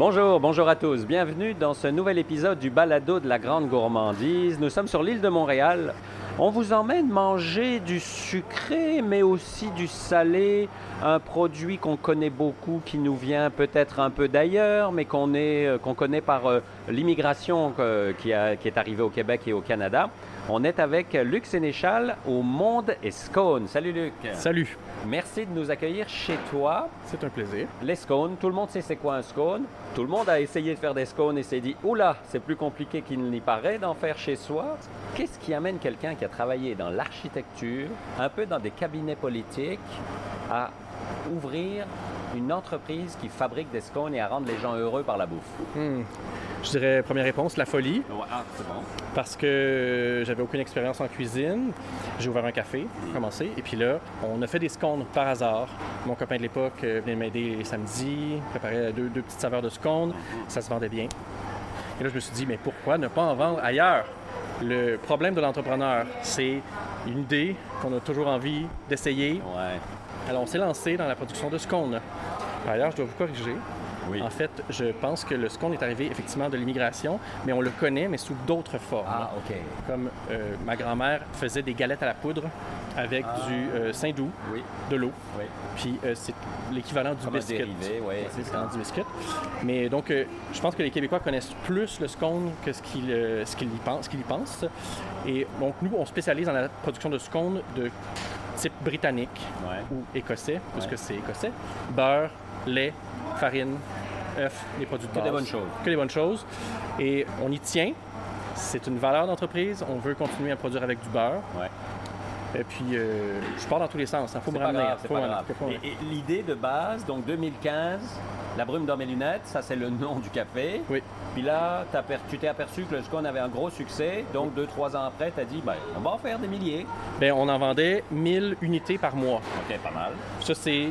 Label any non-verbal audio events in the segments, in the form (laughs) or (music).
Bonjour, bonjour à tous. Bienvenue dans ce nouvel épisode du Balado de la Grande Gourmandise. Nous sommes sur l'île de Montréal. On vous emmène manger du sucré, mais aussi du salé, un produit qu'on connaît beaucoup, qui nous vient peut-être un peu d'ailleurs, mais qu'on euh, connaît par euh, l'immigration euh, qui est arrivée au Québec et au Canada. On est avec Luc Sénéchal au Monde et Scone. Salut Luc. Salut. Merci de nous accueillir chez toi. C'est un plaisir. Les scones, tout le monde sait c'est quoi un scone. Tout le monde a essayé de faire des scones et s'est dit Oula, c'est plus compliqué qu'il n'y paraît d'en faire chez soi. Qu'est-ce qui amène quelqu'un qui a travaillé dans l'architecture, un peu dans des cabinets politiques, à ouvrir une entreprise qui fabrique des scones et à rendre les gens heureux par la bouffe? Hmm. Je dirais, première réponse, la folie. ah, c'est bon. Parce que j'avais aucune expérience en cuisine. J'ai ouvert un café, commencé. Et puis là, on a fait des scones par hasard. Mon copain de l'époque euh, venait m'aider les samedis, préparait deux, deux petites saveurs de scones. Ça se vendait bien. Et là, je me suis dit, mais pourquoi ne pas en vendre ailleurs? Le problème de l'entrepreneur, c'est une idée qu'on a toujours envie d'essayer. Ouais. Alors, on s'est lancé dans la production de scones. Par ailleurs, je dois vous corriger. En fait, je pense que le scone est arrivé effectivement de l'immigration, mais on le connaît, mais sous d'autres formes. Ah, OK. Comme euh, ma grand-mère faisait des galettes à la poudre avec ah. du euh, saindoux, de l'eau. Oui. Puis euh, c'est l'équivalent du biscuit. Dérivé, oui, c'est ça. du biscuit. Mais donc, je pense que les Québécois connaissent plus le scone que ce qu'ils y, pensent, y pensent. Et donc, nous, on spécialise dans la production de scone de type britannique ou écossais, puisque c'est écossais. Beurre, lait, farine, œufs, les produits de Que des bonnes choses. Que des bonnes choses. Et on y tient. C'est une valeur d'entreprise. On veut continuer à produire avec du beurre. Ouais. Et puis, euh, je pars dans tous les sens. Il faut me ramener. L'idée de base, donc 2015, la brume dans mes lunettes, ça c'est le nom du café. Oui. Puis là, tu t'es aperçu que le scone avait un gros succès. Donc, deux, trois ans après, tu as dit, ben, on va en faire des milliers. Bien, on en vendait 1000 unités par mois. OK, pas mal. Ça, c'est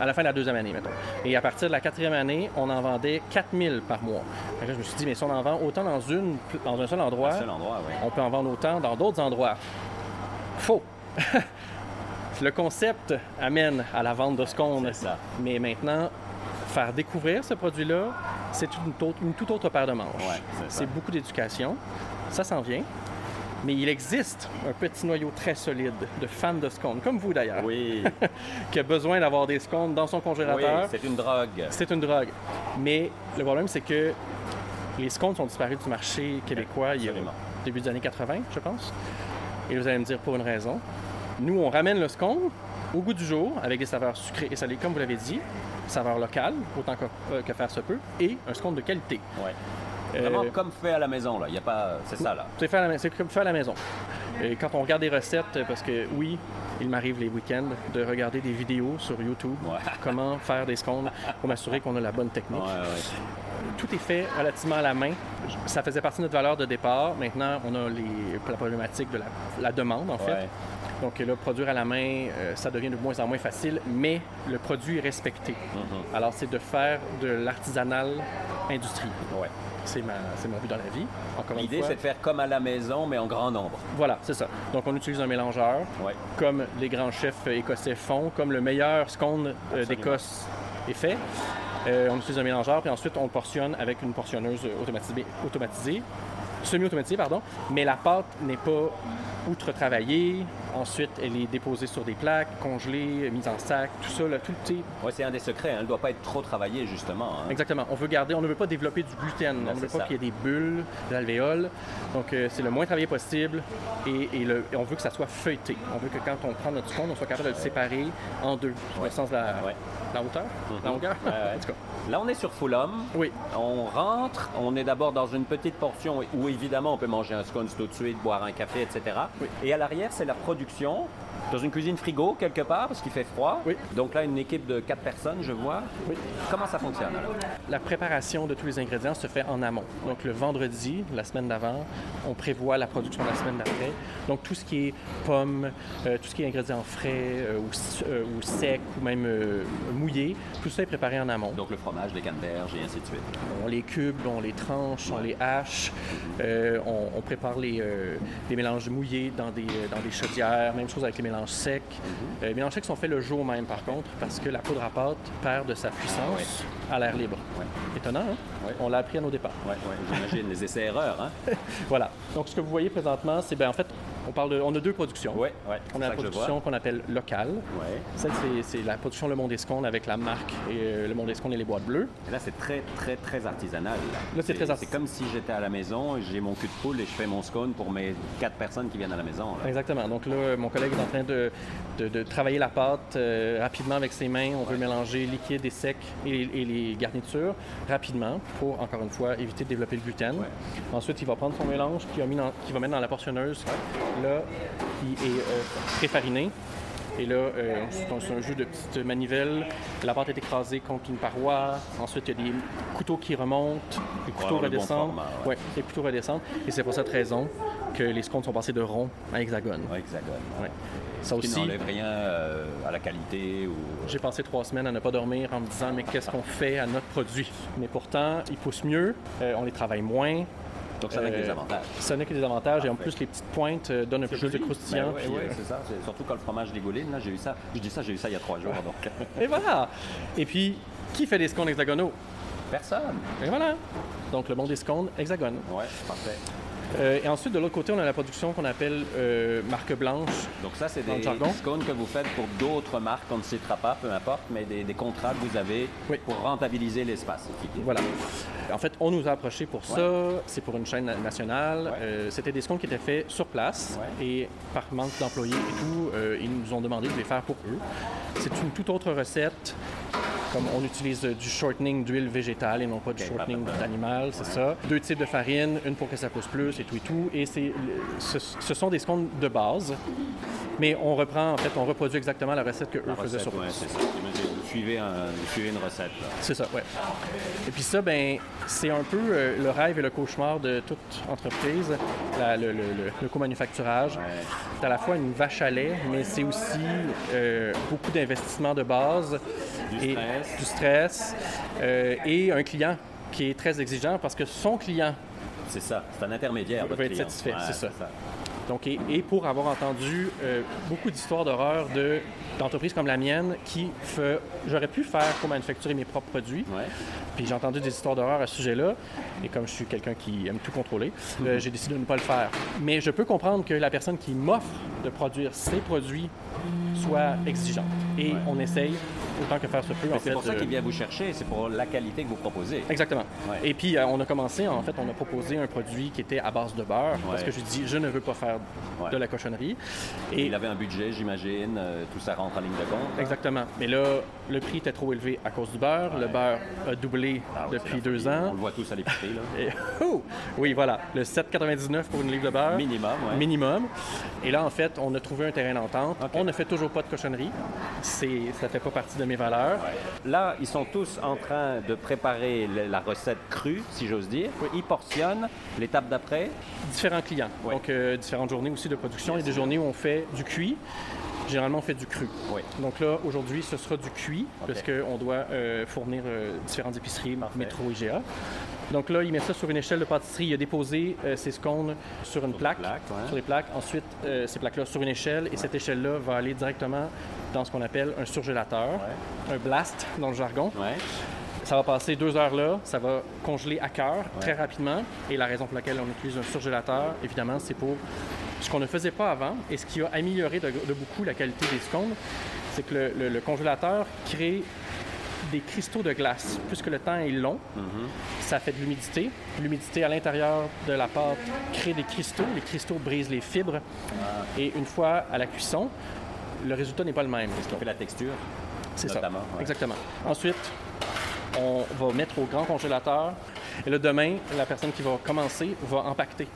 à la fin de la deuxième année, mettons. Et à partir de la quatrième année, on en vendait 4000 par mois. là, je me suis dit, mais si on en vend autant dans, une, dans un seul endroit, on peut en vendre autant dans d'autres endroits. Faux! (laughs) le concept amène à la vente de scones. Ça. Mais maintenant, faire découvrir ce produit-là, c'est une, une, toute autre paire de manches. c'est beaucoup d'éducation. Ça s'en vient. Mais il existe un petit noyau très solide de fans de scones, comme vous d'ailleurs. Oui. (laughs) qui a besoin d'avoir des scones dans son congélateur. Oui, c'est une drogue. C'est une drogue. Mais le problème, c'est que les scones sont disparus du marché québécois il y a début des années 80, je pense. Et vous allez me dire pour une raison. Nous, on ramène le scone au goût du jour avec des saveurs sucrées et salées, comme vous l'avez dit, saveurs locales, autant que, euh, que, faire se peut, et un scone de qualité. Ouais. Vraiment euh, comme fait à la maison, là. Il y a pas... C'est ça, là. C'est, comme fait à la maison. Et quand on regarde des recettes, parce que oui, il m'arrive les week-ends de regarder des vidéos sur YouTube, (laughs) comment faire des scones pour m'assurer qu'on a la bonne technique. Tout est fait relativement à la main. Ça faisait partie de notre valeur de départ. Maintenant, on a les, la problématique de la, demande, en fait. Donc là, produire à la main, euh, ça devient de moins en moins facile, mais le produit est respecté. Mm-hmm. Alors, c'est de faire de l'artisanal industriel. Ouais. C'est, mon but dans la vie. L'idée, c'est de faire comme à la maison, mais en grand nombre. Voilà, c'est ça. Donc, on utilise un mélangeur, comme les grands chefs écossais font, comme le meilleur scone euh, d'Écosse est fait. Euh, on utilise un mélangeur, puis ensuite, on le portionne avec une portionneuse automatisée, automatisée semi-automatisée, pardon, mais la pâte n'est pas outre-travaillée. Ensuite, elle est déposée sur des plaques, congelée, mise en sac, tout ça, là, tout le Oui, c'est un des secrets. Hein. Elle ne doit pas être trop travaillée, justement. Hein. Exactement. On veut garder, on ne veut pas développer du gluten. on ne veut pas qu'il y ait des bulles, des alvéoles. Donc, euh, c'est le moins travaillé possible et, on veut que ça soit feuilleté. On veut que quand on prend notre scone, on soit capable de le séparer en deux, dans le sens de la, la hauteur, mm-hmm. la longueur. en tout cas. Là, on est sur Fulham. Oui. On rentre, on est d'abord dans une petite portion où évidemment on peut manger un scones tout de suite, boire un café, etc. Et à l'arrière, c'est la production production dans une cuisine frigo quelque part parce qu'il fait froid. Oui. Donc là, une équipe de quatre personnes, je vois. Oui. Comment ça fonctionne La préparation de tous les ingrédients se fait en amont. Donc le vendredi, la semaine d'avant, on prévoit la production la semaine d'après. Donc tout ce qui est pommes, euh, tout ce qui est ingrédients frais euh, euh, ou, secs ou même mouillés, tout ça est préparé en amont. Donc le fromage, les canneberges et ainsi de suite. On les cube, on les tranche, on les hache, on, prépare les, les, mélanges mouillés dans des, dans des chaudières, même chose avec les mélanges mélanges secs. les mélanges secs sont faits le jour même, par contre, parce que la poudre à pâte perd de sa puissance à l'air libre. Étonnant, hein? On l'a appris à nos départ. Oui, j'imagine, les essais-erreurs. Hein? (laughs) voilà. Donc, ce que vous voyez présentement, c'est, ben, en fait, on, parle de, on a deux productions. Oui, oui. On a la production qu'on appelle locale. Ouais. Celle, c'est, la production Le Monde Esconde avec la marque et, euh, Le Monde Esconde et les boîtes bleues. Et là, c'est très, très, très artisanal. Là, c'est, très. C'est comme si j'étais à la maison, j'ai mon cul de poule et je fais mon scone pour mes quatre personnes qui viennent à la maison. Exactement. Donc là, mon collègue est en train de, de, travailler la pâte euh, rapidement avec ses mains. On veut mélanger liquide et sec et, les garnitures rapidement pour, encore une fois, éviter de développer le gluten. Ensuite, il va prendre son mélange qu'il va mettre dans la portionneuse là, qui est euh, préfariné. Et là, euh, c'est un jeu de petites manivelles. La pâte est écrasée contre une paroi. Ensuite, il y a des couteaux qui remontent, des couteaux redescendent. Oui, les couteaux redescendent. Et c'est pour cette raison que les scones sont passés de rond à hexagone. Oui, hexagone. Ouais. Ça aussi. Qui n'enlève rien euh, à la qualité ou. J'ai passé trois semaines à ne pas dormir en me disant mais qu'est-ce qu'on fait à notre produit? Mais pourtant, ils poussent mieux, on les travaille moins. Donc ça n'a que des euh, avantages. Ça n'a que des avantages et en plus les petites pointes euh, donnent un peu plus de croustillant. Ben oui, euh, c'est ça. Surtout quand le fromage dégouline, là, j'ai eu ça. Je dis ça, j'ai eu ça il y a trois jours. Donc. (laughs) et voilà. Et puis, qui fait des scones hexagonaux? Personne. Et voilà. Donc le bon des scones hexagone. Ouais, parfait. Euh, et ensuite, de l'autre côté, on a la production qu'on appelle euh, marque blanche. Donc ça, c'est des scones que vous faites pour d'autres marques, on ne citera pas, peu importe, mais des, contrats que vous avez pour rentabiliser l'espace. Voilà. En fait, on nous a approché pour ça. C'est pour une chaîne nationale. Euh, c'était des scones qui étaient faits sur place et par manque d'employés et tout, ils nous ont demandé de les faire pour eux. C'est une toute autre recette comme on utilise du shortening d'huile végétale et non pas du shortening d'animal, c'est ça. Deux types de farine, une pour que ça pousse plus et tout et tout. Et c'est, ce, sont des scones de base, mais on reprend, en fait, on reproduit exactement la recette que eux faisaient sur place. Vous suivez, une recette. C'est ça, ouais. Et puis ça, ben, c'est un peu euh, le rêve et le cauchemar de toute entreprise, le, co-manufacturage. C'est à la fois une vache à lait, mais c'est aussi euh, beaucoup d'investissements de base. Du et stress. Du stress. Euh, et un client qui est très exigeant parce que son client. C'est ça, c'est un intermédiaire. Va être satisfait, c'est ça. Donc, et, pour avoir entendu euh, beaucoup d'histoires d'horreur de, d'entreprises comme la mienne qui fait, j'aurais pu faire pour manufacturer mes propres produits. Puis j'ai entendu des histoires d'horreur à ce sujet-là. Et comme je suis quelqu'un qui aime tout contrôler, euh, j'ai décidé de ne pas le faire. Mais je peux comprendre que la personne qui m'offre de produire ses produits soit exigeante. Et on essaye autant que faire se peut. C'est pour ça qu'il vient vous chercher, c'est pour la qualité que vous proposez. Exactement. Et puis, euh, on a commencé, en fait, on a proposé un produit qui était à base de beurre, parce que je dis, je ne veux pas faire de la cochonnerie. Et il avait un budget, j'imagine, euh, tout ça rentre en ligne de compte. Exactement. Mais là, le prix était trop élevé à cause du beurre. Le beurre a doublé ah depuis deux ans. On le voit tous à l'épicerie, là. (laughs) Et, oh! Oui, voilà. Le 7,99 pour une livre de beurre. Minimum, oui. Minimum. Et là, en fait, on a trouvé un terrain d'entente. On ne fait toujours pas de cochonnerie. Ça ne fait pas partie de mes valeurs. Là, ils sont tous en train de préparer la recette crue, si j'ose dire. Ils portionnent l'étape d'après. Différents clients. Donc, euh, différentes journées aussi de production. Il y a des journées où on fait du cuit. Généralement, on fait du cru. Donc là, aujourd'hui, ce sera du cuit, parce qu'on doit euh, fournir euh, différentes épiceries, métro, IGA. Donc là, il met ça sur une échelle de pâtisserie. Il a déposé ses scones sur une plaque, sur les plaques. Ensuite, ces plaques-là sur une échelle. Et cette échelle-là va aller directement dans ce qu'on appelle un surgélateur, un blast dans le jargon. Ça va passer deux heures là, ça va congeler à cœur très rapidement. Et la raison pour laquelle on utilise un surgélateur, évidemment, c'est pour ce qu'on ne faisait pas avant et ce qui a amélioré de, beaucoup la qualité des scones, c'est que le, congélateur crée des cristaux de glace. Puisque le temps est long, mm-hmm. ça fait de l'humidité. L'humidité à l'intérieur de la pâte crée des cristaux. Les cristaux brisent les fibres. Ah. Et une fois à la cuisson, le résultat n'est pas le même. Ce qui fait la texture. C'est ça. Exactement. Ensuite, on va mettre au grand congélateur. Et là, demain, la personne qui va commencer va empacter.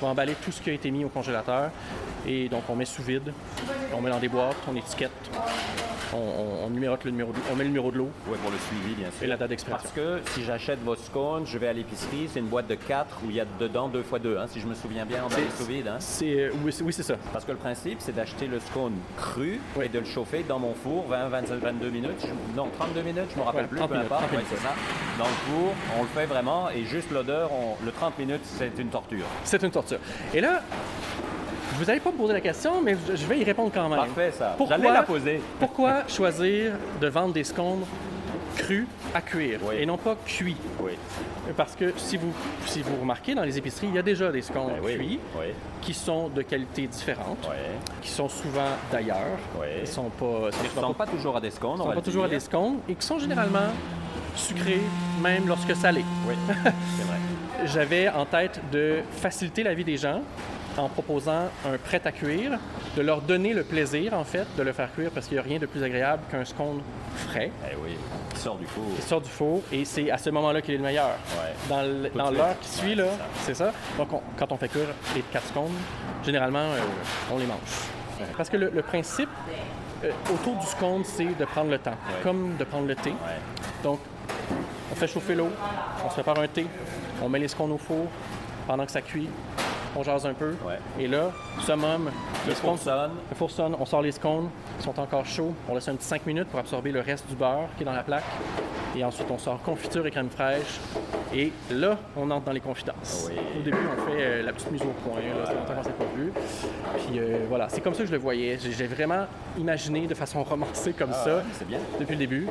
Va emballer tout ce qui a été mis au congélateur. Et donc, on met sous vide, on met dans des boîtes, on étiquette, on, numérote le numéro de, on met le numéro de l'eau. Oui, pour le suivi, bien sûr. Et la date d'expiration. Parce que si j'achète vos scones, je vais à l'épicerie, c'est une boîte de 4 où il y a dedans 2 x 2, si je me souviens bien, en sous vide. Hein? C'est, oui, c'est ça. Parce que le principe, c'est d'acheter le scone cru et de le chauffer dans mon four 20, 25, 22 minutes. Non, 32 minutes, je ne me rappelle plus, peu importe. c'est ça. Dans le four, on le fait vraiment et juste l'odeur, le 30 minutes, c'est une torture. C'est une torture. Et là, Vous n'allez pas me poser la question, mais je vais y répondre quand même. Parfait, ça. J'allais la poser. (laughs) pourquoi choisir de vendre des scones crus à cuire et non pas cuits? Oui. Parce que si vous, si vous remarquez, dans les épiceries, il y a déjà des scones Ben oui, cuits oui. qui sont de qualité différente, qui sont souvent d'ailleurs. Ils sont pas, Ils ne sont pas toujours à des scones, ils on sont pas toujours à des scones et qui sont généralement sucrés, même lorsque salés. Oui, c'est vrai. (laughs) J'avais en tête de faciliter la vie des gens en proposant un prêt à cuire, de leur donner le plaisir, en fait, de le faire cuire parce qu'il n'y a rien de plus agréable qu'un scone frais Eh oui, qui sort du four. qui sort du four et c'est à ce moment-là qu'il est le meilleur. Ouais. Dans l'heure qui suit, là, c'est ça. Donc, on- quand on fait cuire les quatre scones, généralement, euh, on les mange. Parce que le, le principe euh, autour du scone, c'est de prendre le temps, comme de prendre le thé. Donc, on fait chauffer l'eau, on se prépare un thé, on met les scones au four pendant que ça cuit, on jase un peu. Ouais. Et là, summum, Le scones- four sonne. le four sonne, on sort les scones, ils sont encore chauds, on laisse un petit 5 minutes pour absorber le reste du beurre qui est dans la plaque. Et ensuite, on sort confiture et crème fraîche. Et là, on entre dans les confidences. Oui. Au début, on fait euh, la petite mise au point. Là, ça longtemps qu'on s'est pas vu. Puis euh, voilà, c'est comme ça que je le voyais. J'ai vraiment imaginé de façon romancée comme Ah, ça c'est bien. depuis le début.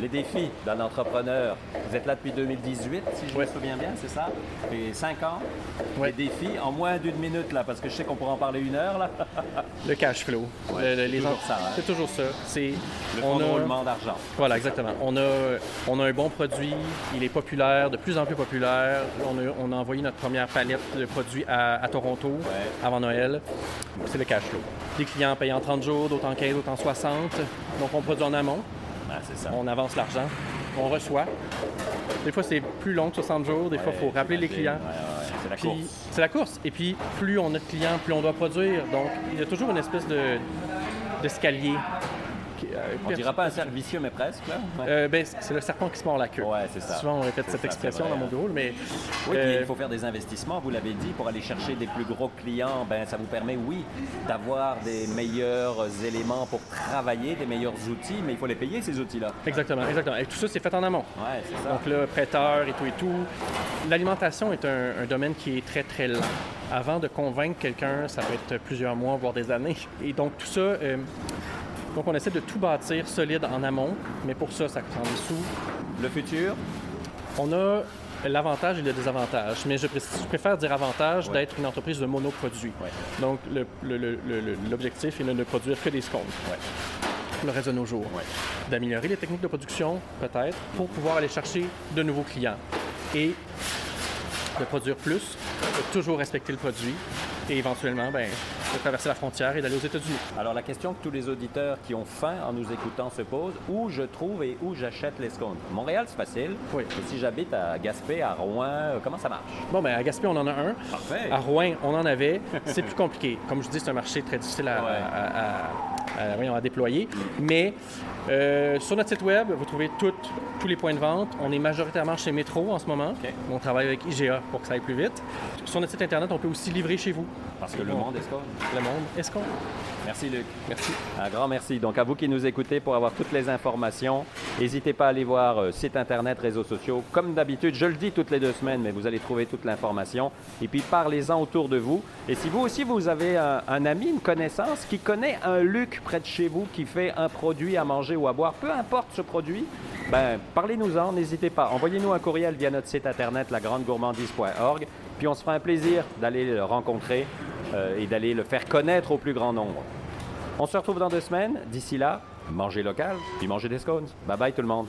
Les défis d'un entrepreneur. Vous êtes là depuis 2018, si je Ouais. me souviens bien, c'est ça? Et 5 ans. Ouais. Les défis en moins d'une minute, là, parce que je sais qu'on pourra en parler une heure, là. (laughs) Le cash flow. Ouais, Le- le- c'est toujours ça, hein. C'est toujours ça. C'est Le on fonds de a- roulement d'argent. Voilà, exactement. On a, on a un bon produit, il est populaire, de plus en plus populaire. On a, on a envoyé notre première palette de produits à, à Toronto avant Noël. C'est le cash flow. Des clients payent en 30 jours, d'autres en 15, d'autres en 60. Donc on produit en amont, Ah, ça. on avance l'argent, on reçoit. Des fois c'est plus long que 60 jours, des fois il faut rappeler les clients. Ouais, c'est la Puis, course. C'est la course. Et puis, plus on a de clients, plus on doit produire. Donc, il y a toujours une espèce de d'escalier. Euh, On dira pas un cercle vicieux, mais presque, euh, ben, c'est le serpent qui se mord la queue. Ouais, c'est ça. Souvent, on répète cette ça, expression dans mon bureau, mais Oui, euh, il faut faire des investissements, vous l'avez dit, pour aller chercher des plus gros clients. Ben, ça vous permet, oui, d'avoir des meilleurs éléments pour travailler, des meilleurs outils, mais il faut les payer, ces outils-là. exactement, exactement. Et tout ça, c'est fait en amont. Ouais, c'est ça. Donc là, prêteur et tout et tout. L'alimentation est un, un domaine qui est très, très lent. Avant de convaincre quelqu'un, ça peut être plusieurs mois, voire des années. Et donc, tout ça, euh, donc on essaie de tout bâtir solide en amont, mais pour ça, ça prend des sous. Le futur, On a l'avantage et le désavantage, mais je, pré- je préfère dire avantage Ouais. d'être une entreprise de monoproduit. Ouais. Donc, l'objectif est de ne produire que des scones Ouais. le reste de nos jours. Ouais. D'améliorer les techniques de production, peut-être, pour pouvoir aller chercher de nouveaux clients. Et de produire plus, de toujours respecter le produit et éventuellement, ben, de traverser la frontière et d'aller aux États-Unis. Alors la question que tous les auditeurs qui ont faim en nous écoutant se posent, où je trouve et où j'achète les scones? Montréal, c'est facile. Oui. Et si j'habite à Gaspé, à Rouen, euh, comment ça marche? Bon, ben, à Gaspé, on en a un. Parfait. À Rouen, on en avait. C'est plus compliqué. Comme je dis, c'est un marché très difficile à, Ouais. à- à- à- voyons, à déployer. Mais euh, sur notre site web, vous trouvez tous les points de vente. On est majoritairement chez Métro en ce moment. On travaille avec IGA pour que ça aille plus vite. Sur notre site Internet, on peut aussi livrer chez vous. Parce que le monde est scones. Le monde, est-ce qu'on... Merci Luc. Merci. Un grand merci. Donc à vous qui nous écoutez pour avoir toutes les informations, n'hésitez pas à aller voir euh, site internet, réseaux sociaux. Comme d'habitude, je le dis toutes les deux semaines, mais vous allez trouver toute l'information. Et puis parlez-en autour de vous. Et si vous aussi vous avez un, ami, une connaissance qui connaît un Luc près de chez vous qui fait un produit à manger ou à boire, peu importe ce produit, ben parlez-nous-en, n'hésitez pas. Envoyez-nous un courriel via notre site internet lagrandegourmandise.org. Puis on se fera un plaisir d'aller le rencontrer et d'aller le faire connaître au plus grand nombre. On se retrouve dans deux semaines. D'ici là, mangez local, puis mangez des scones. Bye bye tout le monde.